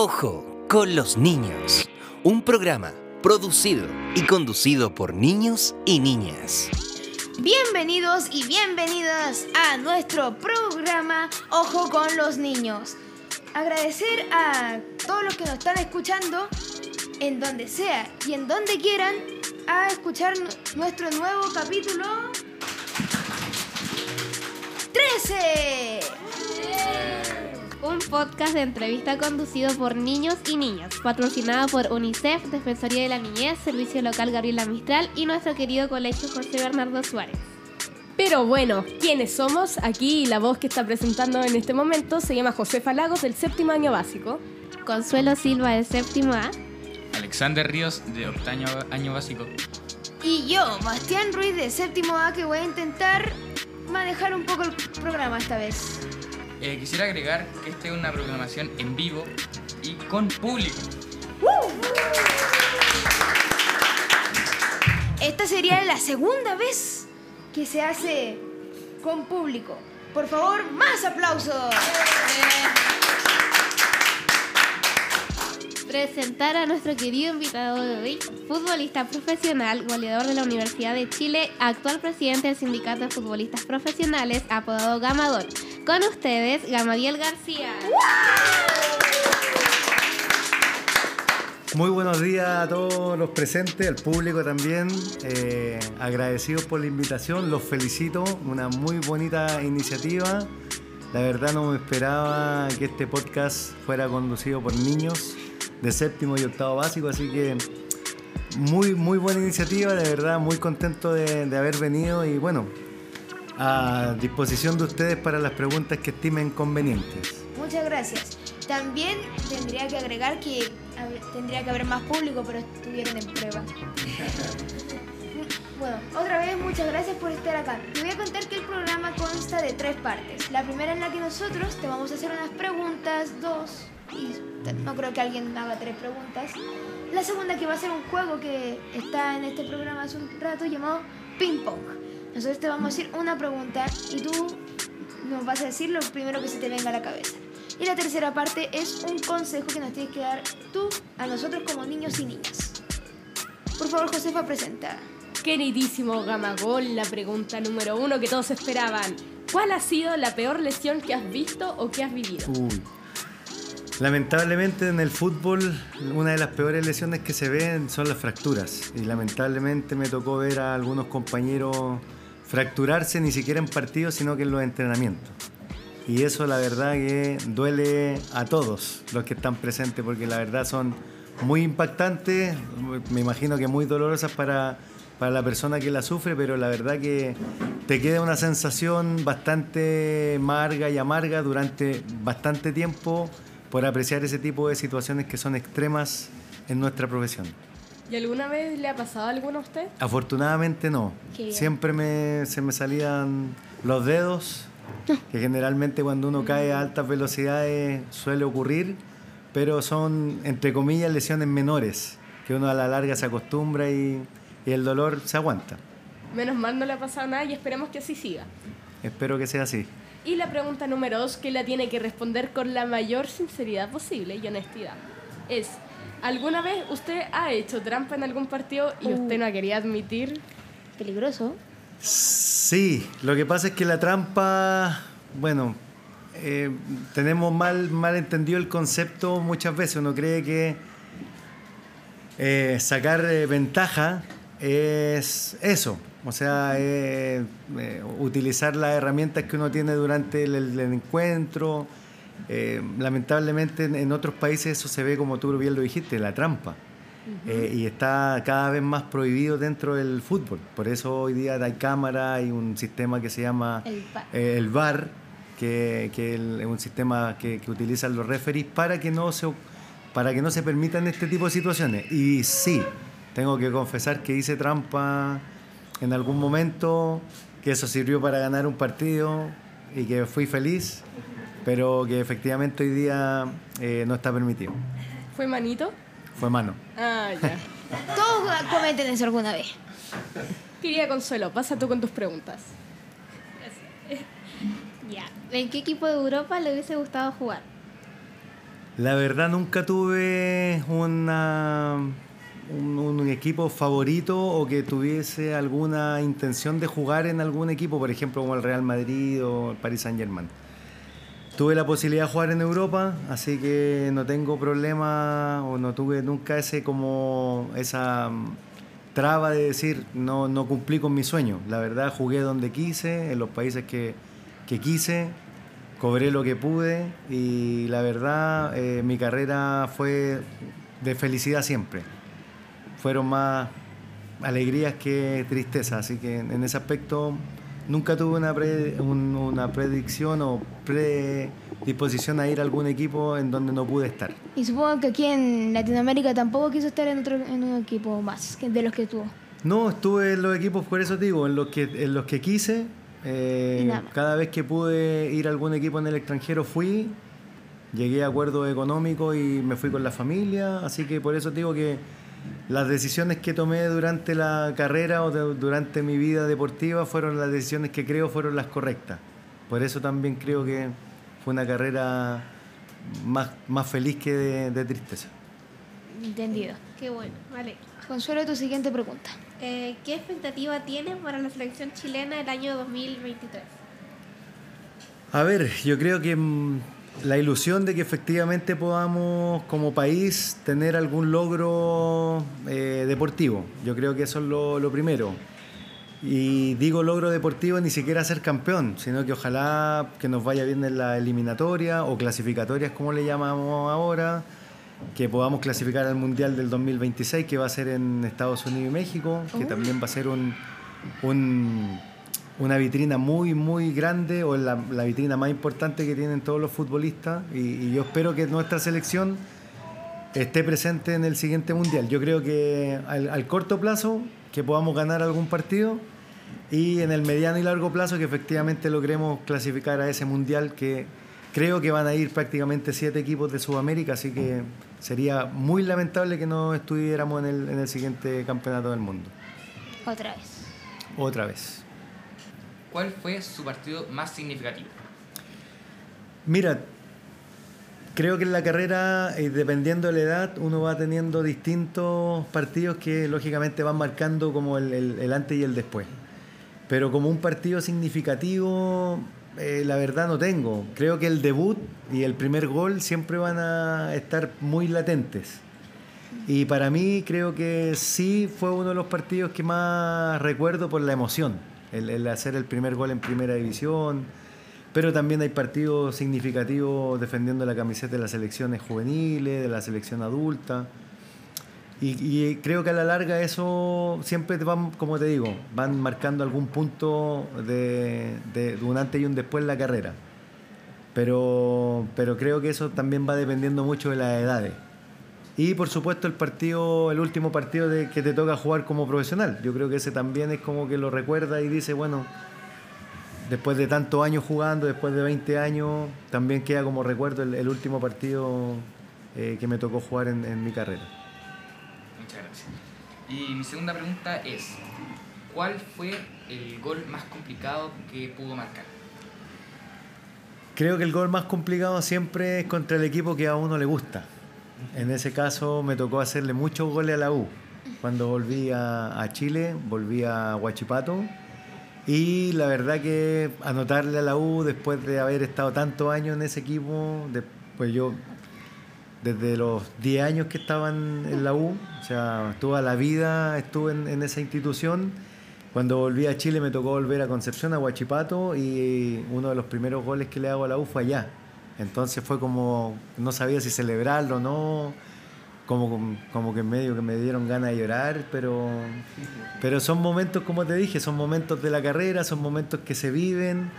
Ojo con los niños. Un programa producido y conducido por niños y niñas. Bienvenidos y bienvenidas a nuestro programa Ojo con los niños. Agradecer a todos los que nos están escuchando en donde sea y en donde quieran a escuchar nuestro nuevo capítulo 13. Un podcast de entrevista conducido por niños y niñas, patrocinado por UNICEF, Defensoría de la Niñez, Servicio Local Gabriela Mistral y nuestro querido colegio José Bernardo Suárez. Pero bueno, ¿quiénes somos? Aquí la voz que está presentando en este momento se llama Josefa Lagos del séptimo año básico. Consuelo Silva del séptimo A. Alexander Ríos de octavo año básico. Y yo, Bastián Ruiz de séptimo A, que voy a intentar manejar un poco el programa esta vez. Eh, quisiera agregar que esta es una programación en vivo y con público. Esta sería la segunda vez que se hace con público. Por favor, más aplausos. Presentar a nuestro querido invitado de hoy, futbolista profesional, goleador de la Universidad de Chile, actual presidente del Sindicato de Futbolistas Profesionales, apodado Gamador. Con ustedes, Gamadiel García. Muy buenos días a todos los presentes, al público también. Eh, agradecidos por la invitación, los felicito. Una muy bonita iniciativa. La verdad no me esperaba que este podcast fuera conducido por niños de séptimo y octavo básico, así que muy, muy buena iniciativa, de verdad, muy contento de, de haber venido y bueno, a disposición de ustedes para las preguntas que estimen convenientes. Muchas gracias. También tendría que agregar que tendría que haber más público, pero estuvieron en prueba. Bueno, otra vez muchas gracias por estar acá. Te voy a contar que el programa consta de tres partes. La primera en la que nosotros te vamos a hacer unas preguntas, dos, y no creo que alguien haga tres preguntas. La segunda que va a ser un juego que está en este programa hace un rato llamado Ping Pong. Nosotros te vamos a decir una pregunta y tú nos vas a decir lo primero que se te venga a la cabeza. Y la tercera parte es un consejo que nos tienes que dar tú a nosotros como niños y niñas. Por favor, Josefa, presenta. Queridísimo Gamagol, la pregunta número uno que todos esperaban. ¿Cuál ha sido la peor lesión que has visto o que has vivido? Uy. Lamentablemente en el fútbol una de las peores lesiones que se ven son las fracturas y lamentablemente me tocó ver a algunos compañeros fracturarse ni siquiera en partidos sino que en los entrenamientos. Y eso la verdad que duele a todos los que están presentes porque la verdad son muy impactantes, me imagino que muy dolorosas para, para la persona que la sufre, pero la verdad que te queda una sensación bastante amarga y amarga durante bastante tiempo por apreciar ese tipo de situaciones que son extremas en nuestra profesión. ¿Y alguna vez le ha pasado a alguno a usted? Afortunadamente no. Siempre me, se me salían los dedos, que generalmente cuando uno cae a altas velocidades suele ocurrir, pero son, entre comillas, lesiones menores, que uno a la larga se acostumbra y, y el dolor se aguanta. Menos mal no le ha pasado nada y esperemos que así siga. Espero que sea así. Y la pregunta número dos, que la tiene que responder con la mayor sinceridad posible y honestidad, es, ¿alguna vez usted ha hecho trampa en algún partido y usted no quería admitir? Peligroso. Sí, lo que pasa es que la trampa, bueno, eh, tenemos mal, mal entendido el concepto muchas veces. Uno cree que eh, sacar eh, ventaja es eso, o sea, eh, eh, utilizar las herramientas que uno tiene durante el, el encuentro. Eh, lamentablemente en, en otros países eso se ve como tú bien lo dijiste, la trampa. Eh, y está cada vez más prohibido dentro del fútbol. Por eso hoy día hay cámara, hay un sistema que se llama El VAR. eh, el VAR, que, que el- es un sistema que, que utilizan los referees para que no se para que no se permitan este tipo de situaciones. Y sí, tengo que confesar que hice trampa en algún momento, que eso sirvió para ganar un partido y que fui feliz, pero que efectivamente hoy día eh, no está permitido. ¿Fue manito? Fue mano. Ah, ya. Todos cometen eso alguna vez. Quería Consuelo, pasa tú con tus preguntas. Ya. ¿En qué equipo de Europa le hubiese gustado jugar? La verdad nunca tuve una, un, un equipo favorito o que tuviese alguna intención de jugar en algún equipo, por ejemplo como el Real Madrid o el Paris Saint Germain. Tuve la posibilidad de jugar en Europa, así que no tengo problema o no tuve nunca ese como esa mm, traba de decir no, no cumplí con mi sueño. La verdad jugué donde quise, en los países que, que quise, cobré lo que pude y la verdad eh, mi carrera fue de felicidad siempre. Fueron más alegrías que tristeza, así que en ese aspecto nunca tuve una, pre- un- una predicción o predisposición a ir a algún equipo en donde no pude estar. Y supongo que aquí en Latinoamérica tampoco quiso estar en otro en un equipo más de los que tuvo. No, estuve en los equipos, por eso te digo, en los que, en los que quise. eh, cada vez que pude ir a algún equipo en el extranjero fui, llegué a acuerdos económicos y me fui con la familia, así que por eso te digo que las decisiones que tomé durante la carrera o de- durante mi vida deportiva fueron las decisiones que creo fueron las correctas. Por eso también creo que fue una carrera más, más feliz que de, de tristeza. Entendido. Qué bueno, vale. Consuelo, tu siguiente pregunta. Eh, ¿Qué expectativa tienes para la selección chilena el año 2023? A ver, yo creo que mm, la ilusión de que efectivamente podamos como país tener algún logro eh, deportivo, yo creo que eso es lo, lo primero. Y digo logro deportivo ni siquiera ser campeón, sino que ojalá que nos vaya bien en la eliminatoria o clasificatorias como le llamamos ahora, que podamos clasificar al Mundial del 2026 que va a ser en Estados Unidos y México, que también va a ser un, un- una vitrina muy, muy grande o la, la vitrina más importante que tienen todos los futbolistas y, y yo espero que nuestra selección esté presente en el siguiente mundial. Yo creo que al, al corto plazo que podamos ganar algún partido y en el mediano y largo plazo que efectivamente logremos clasificar a ese mundial que creo que van a ir prácticamente siete equipos de Sudamérica, así que sería muy lamentable que no estuviéramos en el, en el siguiente campeonato del mundo. Otra vez. Otra vez. ¿Cuál fue su partido más significativo? Mira, creo que en la carrera, eh, dependiendo de la edad, uno va teniendo distintos partidos que lógicamente van marcando como el, el- antes y el después. Pero como un partido significativo, eh, la verdad no tengo. Creo que el debut y el primer gol siempre van a estar muy latentes. Y para mí creo que sí fue uno de los partidos que más recuerdo por la emoción, el, el hacer el primer gol en primera división, pero también hay partidos significativos defendiendo la camiseta de las selecciones juveniles, de la selección adulta. Y, y creo que a la larga eso siempre van, como te digo, van marcando algún punto de, de- de un antes y un después en la carrera. Pero, pero creo que eso también va dependiendo mucho de las edades. Y por supuesto el partido, el último partido de, que te toca jugar como profesional. Yo creo que ese también es como que lo recuerda y dice, bueno, después de tantos años jugando, después de 20 años, también queda como recuerdo el, el último partido eh, que me tocó jugar en, en mi carrera. Muchas gracias. Y mi segunda pregunta es, ¿cuál fue el gol más complicado que pudo marcar? Creo que el gol más complicado siempre es contra el equipo que a uno le gusta. En ese caso me tocó hacerle muchos goles a la U. Cuando volví a, Chile, volví a Huachipato. Y la verdad que anotarle a la U después de haber estado tantos años en ese equipo, pues yo desde los 10 años que estaba en, en la U, o sea, toda la vida estuve en, en esa institución. Cuando volví a Chile me tocó volver a Concepción, a Huachipato, y uno de los primeros goles que le hago a la U fue allá. Entonces fue como, no sabía si celebrarlo o no, como, como que medio que me dieron ganas de llorar, pero, pero son momentos, como te dije, son momentos de la carrera, son momentos que se viven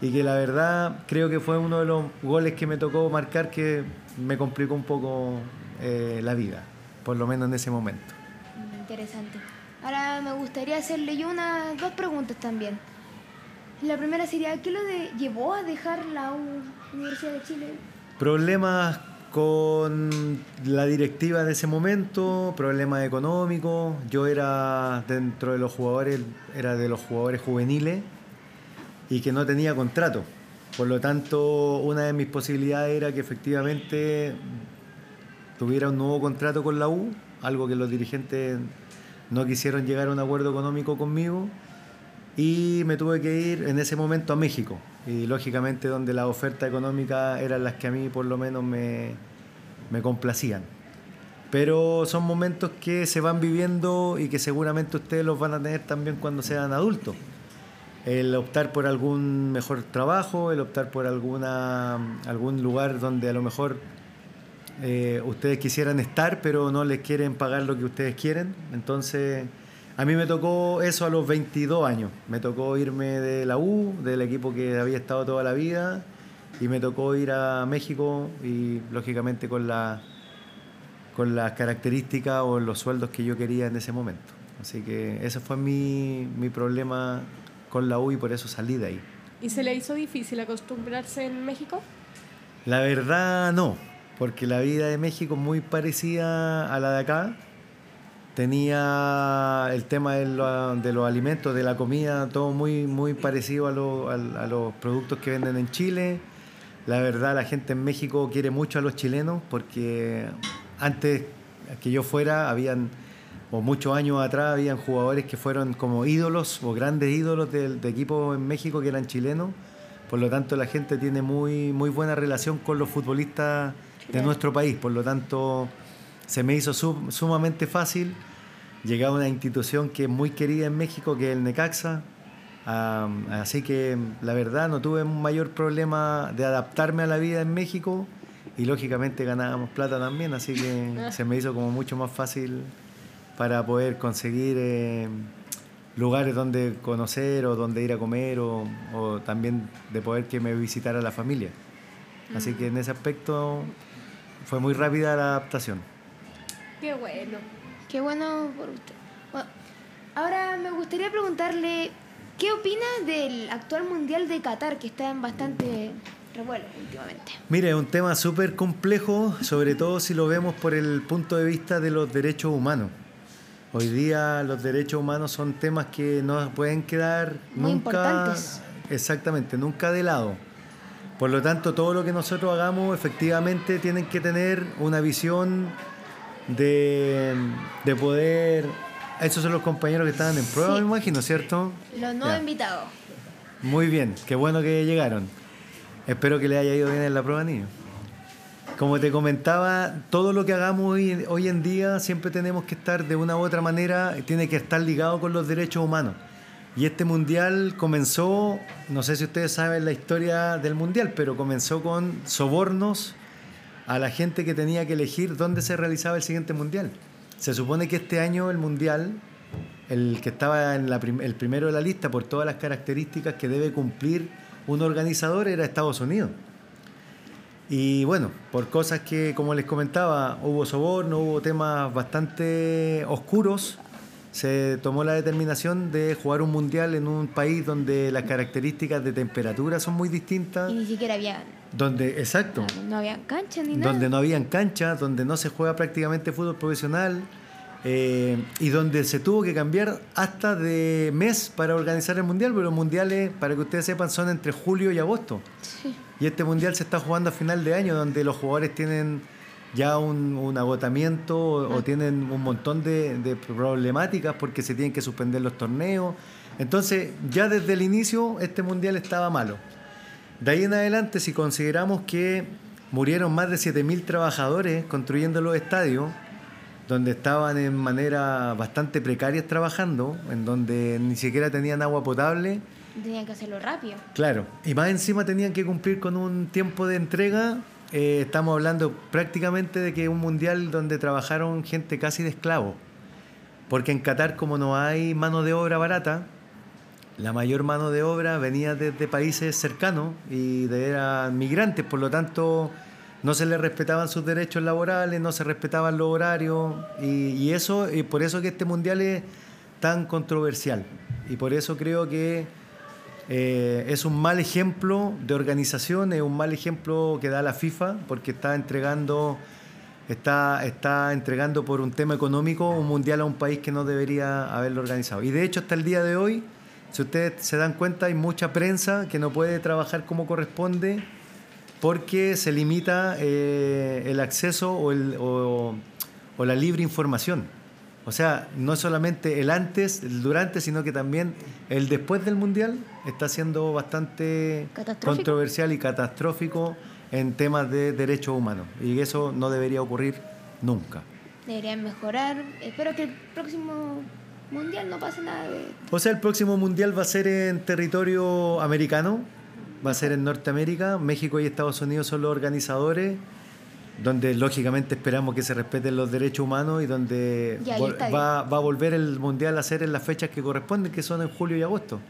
y que la verdad creo que fue uno de los goles que me tocó marcar que me complicó un poco eh, la vida, por lo menos en ese momento. Mm, Interesante. Ahora me gustaría hacerle yo unas dos preguntas también. La primera sería, ¿qué lo llevó a dejar la U- Universidad de Chile? Problemas con la directiva de ese momento, problemas económicos. Yo era dentro de los jugadores, era de los jugadores juveniles y que no tenía contrato. Por lo tanto, una de mis posibilidades era que efectivamente tuviera un nuevo contrato con la U, algo que los dirigentes no quisieron llegar a un acuerdo económico conmigo y me tuve que ir en ese momento a México y lógicamente donde las ofertas económicas eran las que a mí por lo menos me, me complacían. Pero son momentos que se van viviendo y que seguramente ustedes los van a tener también cuando sean adultos. El optar por algún mejor trabajo, el optar por alguna, algún lugar donde a lo mejor eh, ustedes quisieran estar, pero no les quieren pagar lo que ustedes quieren. Entonces, a mí me tocó eso a los 22 años. Me tocó irme de la U, del equipo que había estado toda la vida, y me tocó ir a México y lógicamente con la con las características o los sueldos que yo quería en ese momento. Así que ese fue mi, mi problema con la U y por eso salí de ahí. ¿Y se le hizo difícil acostumbrarse en México? La verdad no, porque la vida de México es muy parecida a la de acá. Tenía el tema de, lo- de los alimentos, de la comida, todo muy, muy parecido a, lo- a- a los productos que venden en Chile. La verdad, la gente en México quiere mucho a los chilenos porque antes que yo fuera, habían, o muchos años atrás, habían jugadores que fueron como ídolos o grandes ídolos de, de equipos en México que eran chilenos. Por lo tanto, la gente tiene muy, muy buena relación con los futbolistas de nuestro país. Por lo tanto, se me hizo sum- sumamente fácil llegar a una institución que es muy querida en México, que es el Necaxa. Así que la verdad no tuve un mayor problema de adaptarme a la vida en México y lógicamente ganábamos plata también, así que se me hizo como mucho más fácil para poder conseguir eh, lugares donde conocer o donde ir a comer o, o también de poder que me visitara la familia. Así que en ese aspecto fue muy rápida la adaptación. Qué bueno. Qué bueno por usted. Bueno, ahora me gustaría preguntarle, ¿qué opina del actual Mundial de Qatar, que está en bastante revuelo últimamente? Mire, es un tema súper complejo, sobre todo si lo vemos por el punto de vista de los derechos humanos. Hoy día los derechos humanos son temas que no pueden quedar Muy nunca importantes. exactamente, nunca de lado. Por lo tanto, todo lo que nosotros hagamos efectivamente tienen que tener una visión de, de poder... Esos son los compañeros que estaban en prueba, Sí. me imagino, ¿cierto? Los nuevos invitados. Muy bien, qué bueno que llegaron. Espero que les haya ido bien en la prueba, niño. Como te comentaba, todo lo que hagamos hoy, hoy en día siempre tenemos que estar de una u otra manera, tiene que estar ligado con los derechos humanos. Y este mundial comenzó, no sé si ustedes saben la historia del mundial, pero comenzó con sobornos a la gente que tenía que elegir dónde se realizaba el siguiente mundial. Se supone que este año el mundial, el que estaba en la prim- el primero de la lista por todas las características que debe cumplir un organizador era Estados Unidos. Y bueno, por cosas que, como les comentaba, hubo soborno, hubo temas bastante oscuros, se tomó la determinación de jugar un mundial en un país donde las características de temperatura son muy distintas, Y ni siquiera había, donde, exacto, no había cancha ni nada. donde no habían canchas, donde no se juega prácticamente fútbol profesional eh, y donde se tuvo que cambiar hasta de mes para organizar el mundial, pero los mundiales, para que ustedes sepan, son entre julio y agosto. Sí. Y este mundial se está jugando a final de año, donde los jugadores tienen ya un, un agotamiento o, o tienen un montón de, de problemáticas porque se tienen que suspender los torneos. Entonces, ya desde el inicio, este mundial estaba malo. De ahí en adelante, si consideramos que murieron más de 7.000 trabajadores construyendo los estadios, donde estaban en manera bastante precarias trabajando, en donde ni siquiera tenían agua potable, Tenían que hacerlo rápido. Claro, y más encima tenían que cumplir con un tiempo de entrega. eh, estamos hablando prácticamente de que un mundial donde trabajaron gente casi de esclavo. Porque en Qatar, como no hay mano de obra barata, la mayor mano de obra venía desde países cercanos y de, eran migrantes, por lo tanto no se les respetaban sus derechos laborales, no se respetaban los horarios y, eso y por eso que este mundial es tan controversial y por eso creo que eh, es un mal ejemplo de organización, es un mal ejemplo que da la FIFA porque está entregando está, está entregando por un tema económico un mundial a un país que no debería haberlo organizado. Y de hecho hasta el día de hoy, si ustedes se dan cuenta, hay mucha prensa que no puede trabajar como corresponde porque se limita eh, el acceso o, el- o- o la libre información. O sea, no solamente el antes, el durante, sino que también el después del Mundial está siendo bastante controversial y catastrófico en temas de derechos humanos. Y eso no debería ocurrir nunca. Deberían mejorar. Espero que el próximo mundial no pase nada de. O sea, el próximo mundial va a ser en territorio americano, va a ser en Norteamérica, México y Estados Unidos son los organizadores, donde lógicamente esperamos que se respeten los derechos humanos y donde va, va a volver el mundial a ser en las fechas que corresponden, que son en julio y agosto,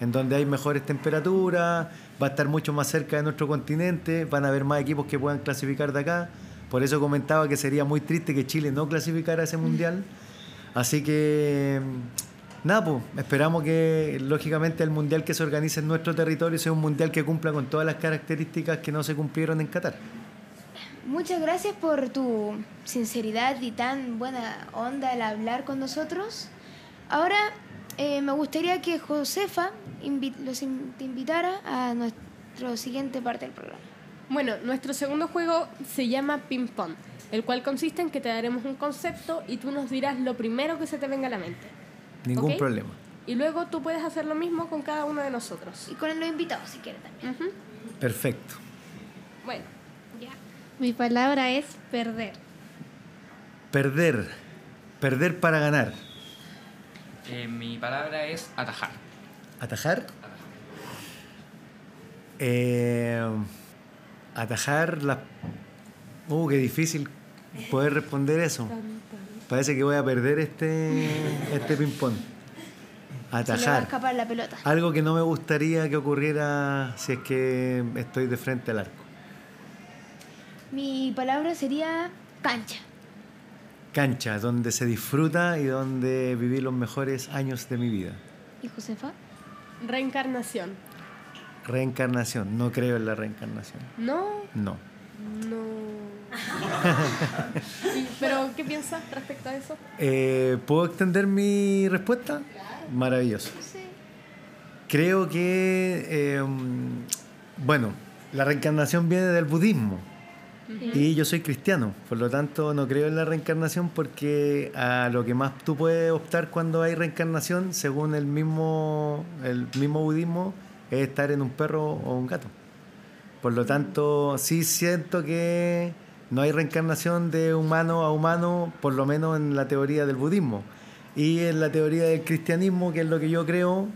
en donde hay mejores temperaturas, va a estar mucho más cerca de nuestro continente, van a haber más equipos que puedan clasificar de acá. Por eso comentaba que sería muy triste que Chile no clasificara a ese mundial. Así que, nada, pues, esperamos que lógicamente el mundial que se organice en nuestro territorio sea un mundial que cumpla con todas las características que no se cumplieron en Qatar. Muchas gracias por tu sinceridad y tan buena onda al hablar con nosotros. Ahora eh, me gustaría que Josefa invi- los in- te invitara a nuestra siguiente parte del programa. Bueno, nuestro segundo juego se llama Ping Pong, el cual consiste en que te daremos un concepto y tú nos dirás lo primero que se te venga a la mente. Ningún problema. Y luego tú puedes hacer lo mismo con cada uno de nosotros. Y con los invitados, si quieres también. Perfecto. Bueno, Ya. Mi palabra es perder. Perder. Perder para ganar. Eh, mi palabra es atajar. Atajar. Eh, atajar la... Uh, qué difícil poder responder eso. Parece que voy a perder este, este ping-pong. Se le va a Atajar. escapar la pelota. Algo que no me gustaría que ocurriera si es que estoy de frente al arco. Mi palabra sería cancha. Cancha, donde se disfruta y donde viví los mejores años de mi vida. ¿Y Josefa? reencarnación. Reencarnación. No creo en la reencarnación. No, No. no. Pero, ¿qué piensas respecto a eso? Eh, ¿Puedo extender mi respuesta? Maravilloso. Sí. Creo que, eh, bueno, la reencarnación viene del budismo y yo soy cristiano, por lo tanto no creo en la reencarnación porque a lo que más tú puedes optar cuando hay reencarnación, según el mismo, el mismo budismo, es estar en un perro o un gato. Por lo tanto, sí siento que no hay reencarnación de humano a humano, por lo menos en la teoría del budismo. Y en la teoría del cristianismo, que es lo que yo creo,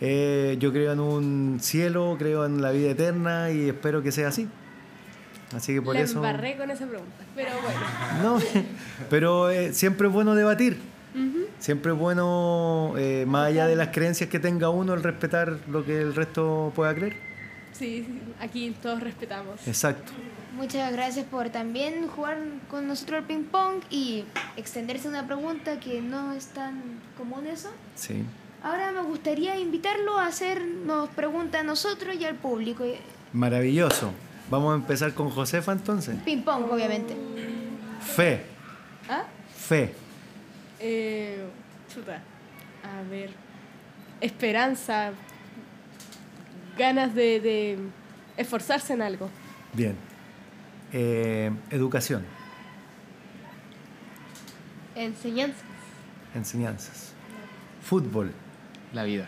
eh, yo creo en un cielo, creo en la vida eterna y espero que sea así. Así que por Le eso... embarré con esa pregunta. Pero bueno. No, pero eh, siempre es bueno debatir. Siempre es bueno, eh, más allá de las creencias que tenga uno, el respetar lo que el resto pueda creer. Sí, aquí todos respetamos. Exacto. Muchas gracias por también jugar con nosotros al ping pong y extenderse una pregunta que no es tan común eso. Sí. Ahora me gustaría invitarlo a hacernos preguntas a nosotros y al público. Maravilloso. Vamos a empezar con Josefa entonces. Ping pong, obviamente. Fe, ¿Ah? fe, Eh, chuta. A ver. Esperanza. Ganas de, de esforzarse en algo. bien. Eh, educación, Enseñanza. enseñanzas. Fútbol. La vida.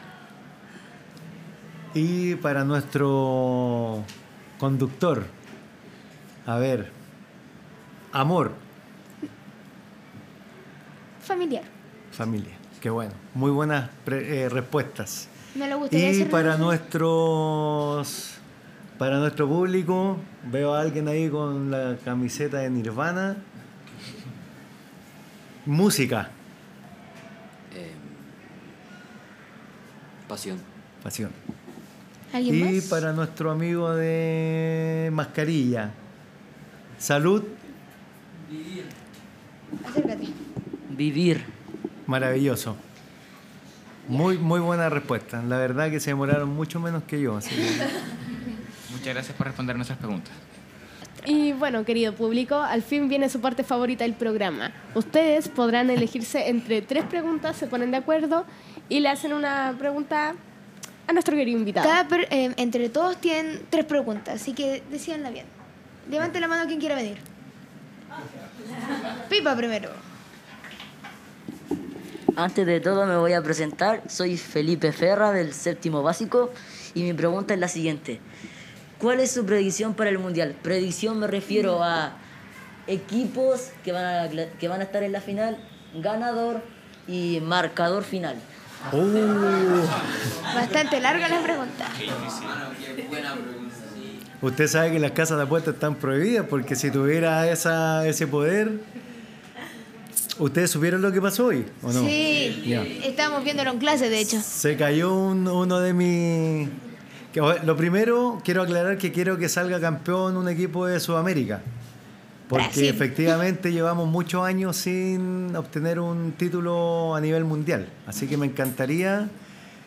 Y para nuestro conductor, a ver, amor, Familiar. familia. Qué bueno. Muy buenas pre- eh, respuestas. Me lo gustaría Y para nuestros para nuestro público, veo a alguien ahí con la camiseta de Nirvana. Música, Eh, pasión. pasión. ¿Alguien Y más? para nuestro amigo de mascarilla, salud, Acércate. Vivir. maravilloso. Muy, muy buena respuesta. La verdad que se demoraron mucho menos que yo. así que- Muchas gracias por responder nuestras preguntas. Y bueno, querido público, al fin viene su parte favorita del programa. Ustedes podrán elegirse entre tres preguntas, se ponen de acuerdo y le hacen una pregunta a nuestro querido invitado. Cada per- eh, entre todos tienen tres preguntas, así que decíanla bien. Levante la mano quien quiera venir. Pipa primero. Antes de todo me voy a presentar. Soy Felipe Ferra del séptimo básico y mi pregunta es la siguiente. ¿Cuál es su predicción para el Mundial? Predicción me refiero a equipos que van a, que van a estar en la final, ganador y marcador final. Bastante larga la pregunta. Usted sabe que las casas de apuestas están prohibidas porque si tuviera esa, ese poder, ¿ustedes supieron lo que pasó hoy o no? Sí, estábamos viéndolo en clase, de hecho. Se cayó un- uno de mis... Lo primero, quiero aclarar que quiero que salga campeón un equipo de Sudamérica. Porque Brasil. efectivamente llevamos muchos años sin obtener un título a nivel mundial. Así que me encantaría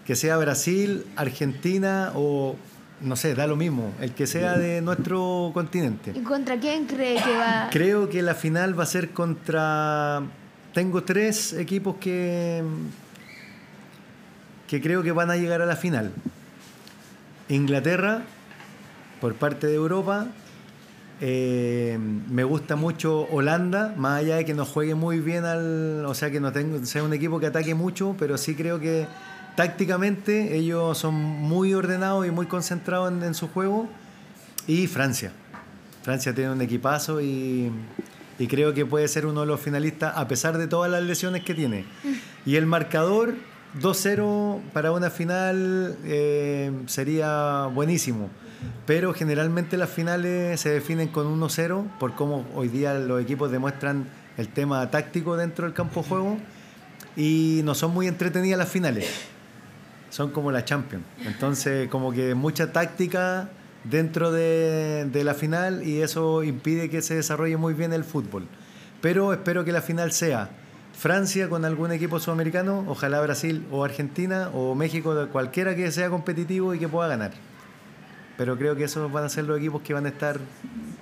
que sea Brasil, Argentina o, no sé, da lo mismo, el que sea de nuestro continente. ¿Y contra quién cree que va? Creo que la final va a ser contra. Tengo tres equipos que. que creo que van a llegar a la final. Inglaterra, por parte de Europa. Eh, me gusta mucho Holanda, más allá de que no juegue muy bien al. O sea, que no tengo, sea un equipo que ataque mucho, pero sí creo que tácticamente ellos son muy ordenados y muy concentrados en, en su juego. Y Francia. Francia tiene un equipazo y, y creo que puede ser uno de los finalistas a pesar de todas las lesiones que tiene. Y el marcador 2-0 para una final eh, sería buenísimo. Pero generalmente las finales se definen con 1-0 por cómo hoy día los equipos demuestran el tema táctico dentro del campo de juego y no son muy entretenidas las finales son como la Champions. Entonces, como que mucha táctica dentro de, de la final y eso impide que se desarrolle muy bien el fútbol. Pero espero que la final sea Francia con algún equipo sudamericano, ojalá Brasil o Argentina o México, cualquiera que sea competitivo y que pueda ganar. Pero creo que esos van a ser los equipos que van a estar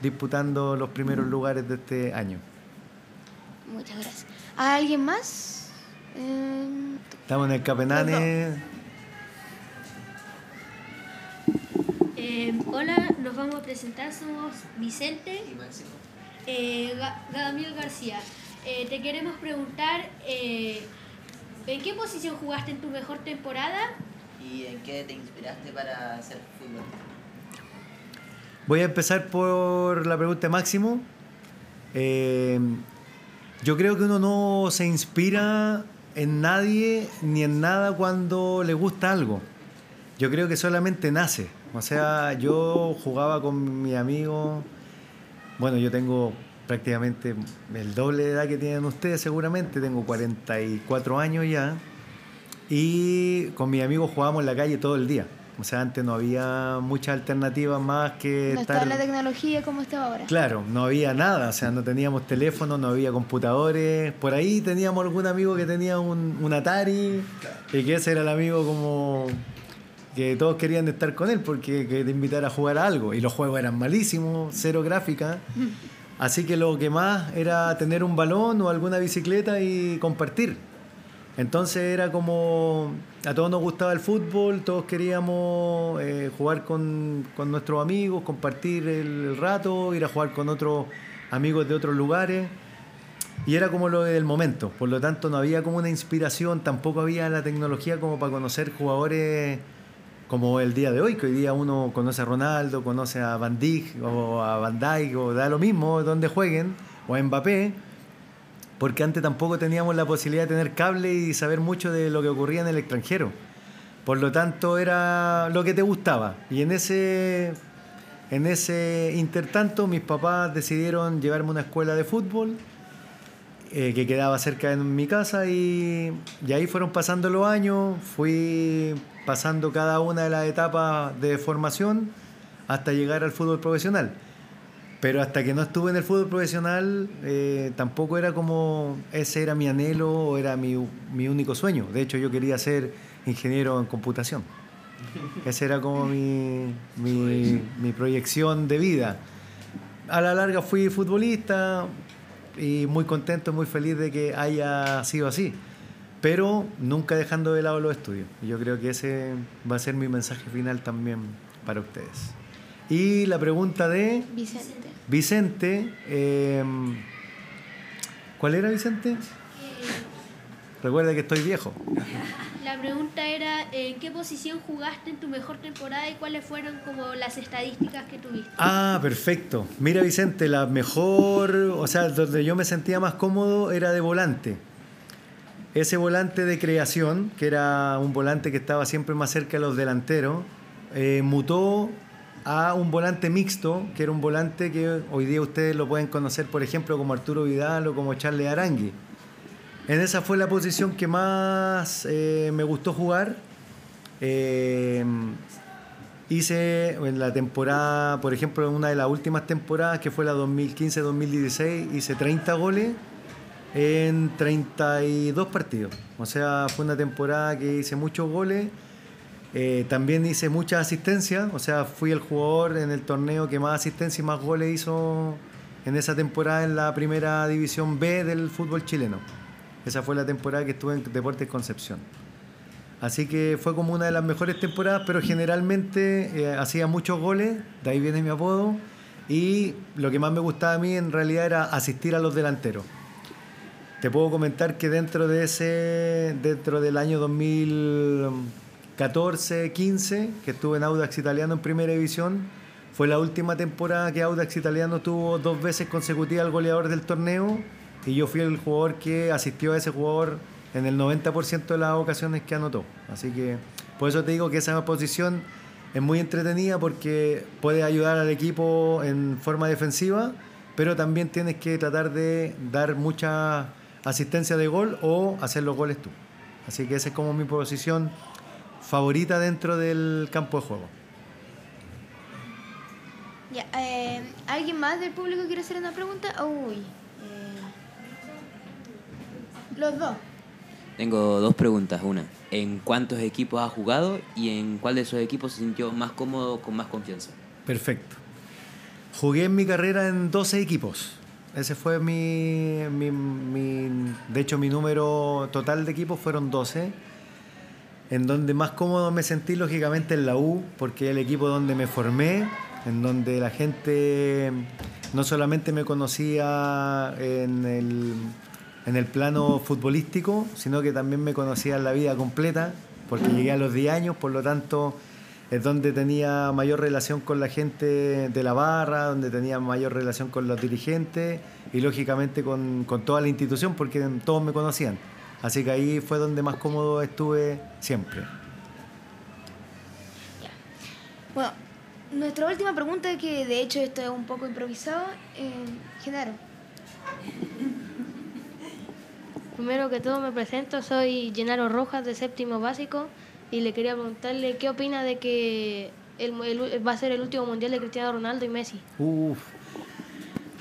disputando los primeros lugares de este año. Muchas gracias. ¿A alguien más? Eh, Estamos en el Capenane. Eh, hola, nos vamos a presentar, somos Vicente eh, Ga- Gabriel García. Eh, te queremos preguntar, eh, ¿en qué posición jugaste en tu mejor temporada? ¿Y en qué te inspiraste para hacer fútbol? Voy a empezar por la pregunta de Máximo. Eh, yo creo que uno no se inspira en nadie ni en nada cuando le gusta algo. Yo creo que solamente nace. O sea, yo jugaba con mi amigo. Bueno, yo tengo prácticamente el doble de edad que tienen ustedes seguramente. Tengo 44 años ya. Y con mis amigos jugábamos en la calle todo el día. O sea, antes no había muchas alternativas más que no estar... está la tecnología como está ahora. Claro, no había nada, o sea, no teníamos teléfono, no había computadores. Por ahí teníamos algún amigo que tenía un, un Atari y que ese era el amigo como que todos querían estar con él porque que te invitara a jugar a algo. Y los juegos eran malísimos, cero gráfica. Así que lo que más era tener un balón o alguna bicicleta y compartir. Entonces era como, a todos nos gustaba el fútbol, todos queríamos eh, jugar con, con nuestros amigos, compartir el, el rato, ir a jugar con otros amigos de otros lugares. Y era como lo del momento, por lo tanto no había como una inspiración, tampoco había la tecnología como para conocer jugadores como el día de hoy, que hoy día uno conoce a Ronaldo, conoce a Van Dijk o a Van Dijk, o da lo mismo donde jueguen, o a Mbappé, porque antes tampoco teníamos la posibilidad de tener cable y saber mucho de lo que ocurría en el extranjero. Por lo tanto, era lo que te gustaba. Y en ese, en ese intertanto, mis papás decidieron llevarme a una escuela de fútbol eh, que quedaba cerca de mi casa y, y ahí fueron pasando los años, fui pasando cada una de las etapas de formación hasta llegar al fútbol profesional. Pero hasta que no estuve en el fútbol profesional, eh, tampoco era como ese era mi anhelo o era mi, mi único sueño. De hecho, yo quería ser ingeniero en computación. Esa era como mi, mi, mi proyección de vida. A la larga fui futbolista y muy contento, muy feliz de que haya sido así. pero nunca dejando de lado los estudios. Yo creo que ese va a ser mi mensaje final también para ustedes. Y la pregunta de Vicente. Vicente, eh, ¿cuál era Vicente? Recuerda que estoy viejo. La pregunta era, ¿en qué posición jugaste en tu mejor temporada y cuáles fueron como las estadísticas que tuviste? Ah, perfecto. Mira Vicente, la mejor, o sea, donde yo me sentía más cómodo era de volante. Ese volante de creación, que era un volante que estaba siempre más cerca de los delanteros, eh, mutó a un volante mixto, que era un volante que hoy día ustedes lo pueden conocer, por ejemplo, como Arturo Vidal o como Charles Arangui. En esa fue la posición que más eh, me gustó jugar. Eh, hice en la temporada, por ejemplo, en una de las últimas temporadas, que fue la 2015-2016, hice 30 goles en 32 partidos. O sea, fue una temporada que hice muchos goles. Eh, también hice muchas asistencias, o sea, fui el jugador en el torneo que más asistencia y más goles hizo en esa temporada en la primera división B del fútbol chileno. Esa fue la temporada que estuve en Deportes Concepción. Así que fue como una de las mejores temporadas, pero generalmente eh, hacía muchos goles, de ahí viene mi apodo, y lo que más me gustaba a mí en realidad era asistir a los delanteros. Te puedo comentar que dentro de ese, dentro del año 2014-15, que estuve en Audax Italiano en primera división, fue la última temporada que Audax Italiano tuvo dos veces consecutivas al goleador del torneo y yo fui el jugador que asistió a ese jugador en el 90% de las ocasiones que anotó. Así que por eso te digo que esa posición es muy entretenida porque puede ayudar al equipo en forma defensiva, pero también tienes que tratar de dar mucha asistencia de gol o hacer los goles tú. Así que esa es como mi posición favorita dentro del campo de juego. Ya, eh, ¿Alguien más del público quiere hacer una pregunta? Uy. Los dos. Tengo dos preguntas. Una, ¿en cuántos equipos ha jugado y en cuál de esos equipos se sintió más cómodo, con más confianza? Perfecto. Jugué en mi carrera en 12 equipos. Ese fue mi, mi- mi- De hecho, mi número total de equipos fueron 12. En donde más cómodo me sentí, lógicamente, en la U, porque es el equipo donde me formé, en donde la gente no solamente me conocía en el, en el plano futbolístico, sino que también me conocía la vida completa, porque llegué a los 10 años, por lo tanto es donde tenía mayor relación con la gente de la barra, donde tenía mayor relación con los dirigentes y lógicamente con, con toda la institución, porque todos me conocían. Así que ahí fue donde más cómodo estuve siempre. Bueno, nuestra última pregunta, que de hecho esto es un poco improvisado, eh, Genaro. Primero que todo me presento, soy Gennaro Rojas de séptimo básico y le quería preguntarle qué opina de que el- va a ser el último mundial de Cristiano Ronaldo y Messi. Uf.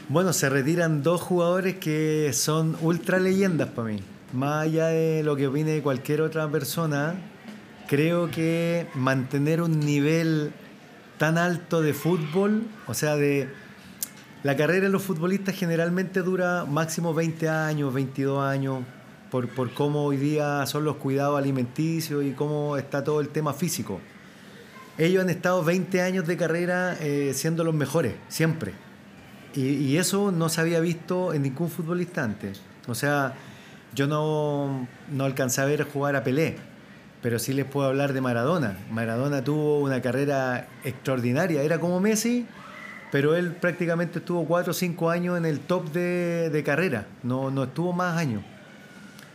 Bueno, se retiran dos jugadores que son ultra leyendas para mí. Más allá de lo que opine cualquier otra persona, creo que mantener un nivel tan alto de fútbol, o sea, de la carrera de los futbolistas generalmente dura máximo 20 años, 22 años, por, por cómo hoy día son los cuidados alimenticios y cómo está todo el tema físico. Ellos han estado 20 años de carrera eh, siendo los mejores, siempre. Y, eso no se había visto en ningún futbolista antes. O sea, yo no, no a ver jugar a Pelé, pero sí les puedo hablar de Maradona. Maradona tuvo una carrera extraordinaria, era como Messi, pero él prácticamente estuvo 4 o 5 años en el top de, de carrera, no, no estuvo más años.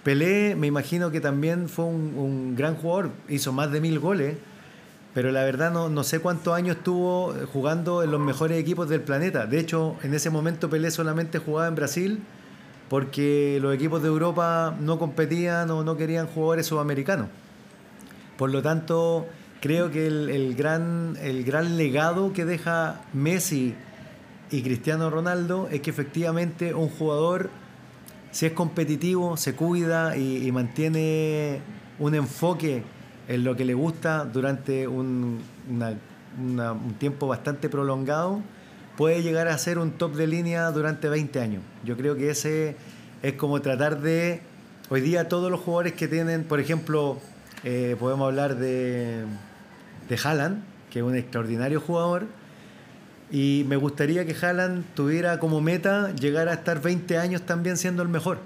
Pelé me imagino que también fue un, gran jugador, hizo más de mil goles, pero la verdad no, no sé cuántos años estuvo jugando en los mejores equipos del planeta. De hecho, en ese momento Pelé solamente jugaba en Brasil porque los equipos de Europa no competían o no querían jugadores sudamericanos. Por lo tanto, creo que el, el gran, el gran legado que deja Messi y Cristiano Ronaldo es que efectivamente un jugador, si es competitivo, se cuida y, mantiene un enfoque en lo que le gusta durante un, un tiempo bastante prolongado, puede llegar a ser un top de línea durante 20 años. Yo creo que ese es como tratar de hoy día todos los jugadores que tienen, por ejemplo, eh, podemos hablar de, de Haaland, que es un extraordinario jugador, y me gustaría que Haaland tuviera como meta llegar a estar 20 años también siendo el mejor,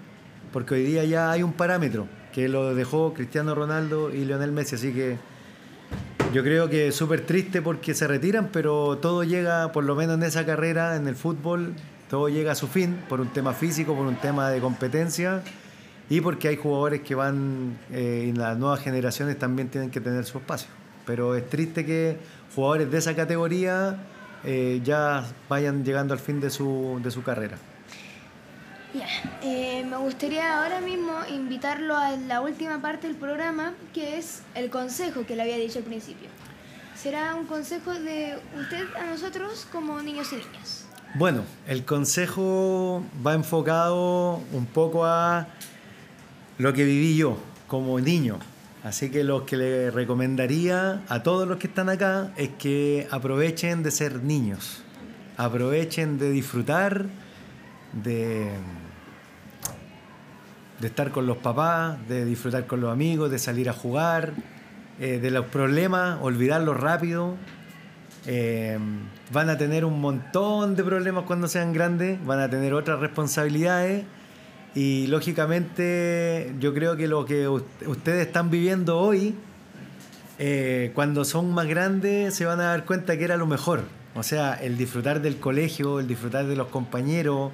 porque hoy día ya hay un parámetro que lo dejó Cristiano Ronaldo y Lionel Messi, así que yo creo que es súper triste porque se retiran, pero todo llega, por lo menos en esa carrera, en el fútbol, todo llega a su fin por un tema físico, por un tema de competencia y porque hay jugadores que van eh, y las nuevas generaciones también tienen que tener su espacio. Pero es triste que jugadores de esa categoría eh, ya vayan llegando al fin de su, de su carrera. Ya, eh, me gustaría ahora mismo invitarlo a la última parte del programa, que es el consejo que le había dicho al principio. Será un consejo de usted a nosotros como niños y niñas. Bueno, el consejo va enfocado un poco a lo que viví yo como niño. Así que lo que le recomendaría a todos los que están acá es que aprovechen de ser niños. Aprovechen de disfrutar, de, de estar con los papás, de disfrutar con los amigos, de salir a jugar, eh, de los problemas, olvidarlos rápido. Eh, van a tener un montón de problemas cuando sean grandes, van a tener otras responsabilidades y lógicamente yo creo que lo que ustedes están viviendo hoy, eh, cuando son más grandes se van a dar cuenta que era lo mejor. O sea, el disfrutar del colegio, el disfrutar de los compañeros,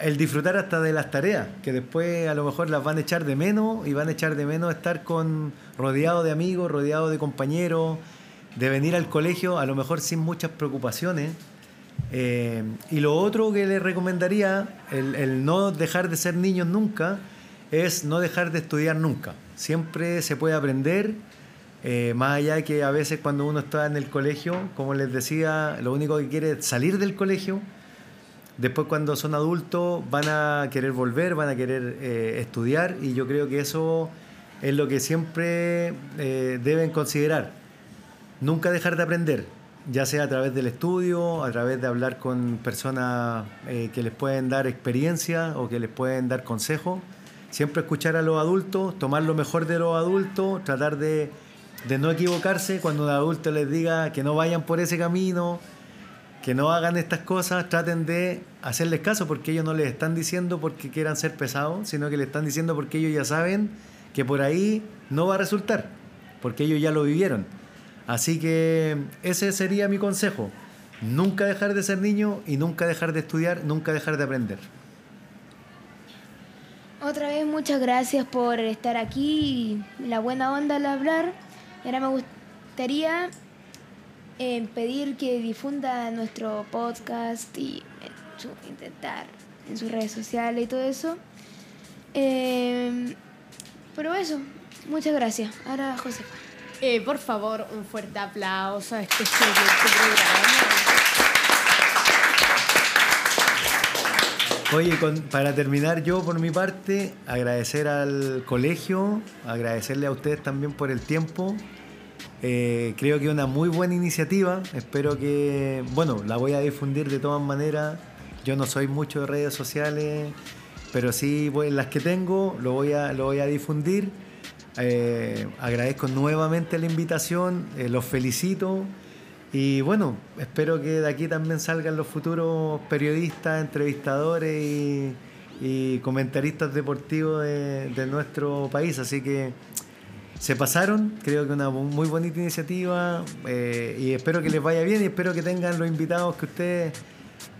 el disfrutar hasta de las tareas, que después a lo mejor las van a echar de menos y van a echar de menos estar con rodeado de amigos, rodeado de compañeros, de venir al colegio a lo mejor sin muchas preocupaciones. Eh, y lo otro que les recomendaría, el, no dejar de ser niños nunca, es no dejar de estudiar nunca. Siempre se puede aprender, eh, más allá de que a veces cuando uno está en el colegio, como les decía, lo único que quiere es salir del colegio. Después cuando son adultos van a querer volver, van a querer eh, estudiar y yo creo que eso es lo que siempre deben considerar. Nunca dejar de aprender, ya sea a través del estudio, a través de hablar con personas eh, que les pueden dar experiencia o que les pueden dar consejos. Siempre escuchar a los adultos, tomar lo mejor de los adultos, tratar de, de no equivocarse cuando un adulto les diga que no vayan por ese camino, que no hagan estas cosas, traten de hacerles caso porque ellos no les están diciendo porque quieran ser pesados, sino que les están diciendo porque ellos ya saben que por ahí no va a resultar, porque ellos ya lo vivieron. Así que ese sería mi consejo. Nunca dejar de ser niño y nunca dejar de estudiar, nunca dejar de aprender. Otra vez muchas gracias por estar aquí la buena onda al hablar. Ahora me gustaría eh, pedir que difunda nuestro podcast y intentar en sus redes sociales y todo eso. Eh, pero eso, muchas gracias. Ahora Josefa. Eh, por favor, un fuerte aplauso a este programa. Oye, para terminar yo por mi parte, agradecer al colegio, agradecerle a ustedes también por el tiempo. Eh, creo que es una muy buena iniciativa, espero que, bueno, la voy a difundir de todas maneras. Yo no soy mucho de redes sociales, pero sí voy, las que tengo lo voy a, lo voy a difundir. Eh, agradezco nuevamente la invitación, eh, los felicito y bueno, espero que de aquí también salgan los futuros periodistas, entrevistadores y, comentaristas deportivos de, de, nuestro país. Así que se pasaron, creo que una muy bonita iniciativa eh, y espero que les vaya bien y espero que tengan los invitados que ustedes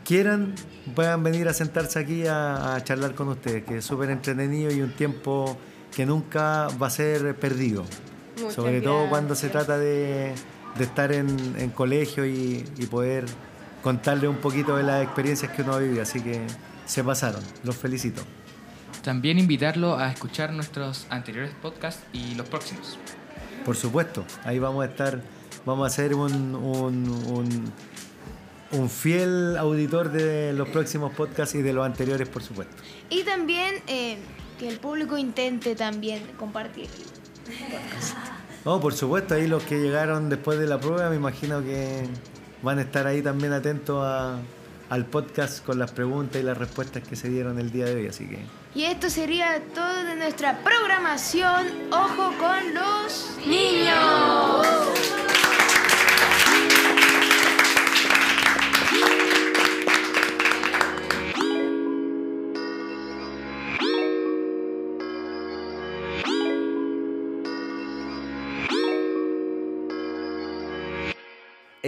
quieran, puedan venir a sentarse aquí a, a charlar con ustedes, que es súper entretenido y un tiempo que nunca va a ser perdido. Muchas Sobre gracias. todo cuando se trata de, de estar en, en colegio y, y, poder contarle un poquito de las experiencias que uno ha vivido. Así que se pasaron, los felicito. También invitarlo a escuchar nuestros anteriores podcasts y los próximos. Por supuesto, ahí vamos a estar, vamos a ser un, un, un, un fiel auditor de los próximos podcasts y de los anteriores, por supuesto. Y también eh, que el público intente también compartir. No, por supuesto, ahí los que llegaron después de la prueba, me imagino que van a estar ahí también atentos a, al podcast con las preguntas y las respuestas que se dieron el día de hoy. Así que Y esto sería todo de nuestra programación. Ojo con los niños.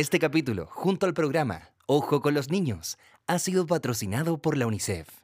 Este capítulo, junto al programa Ojo con los Niños, ha sido patrocinado por la UNICEF.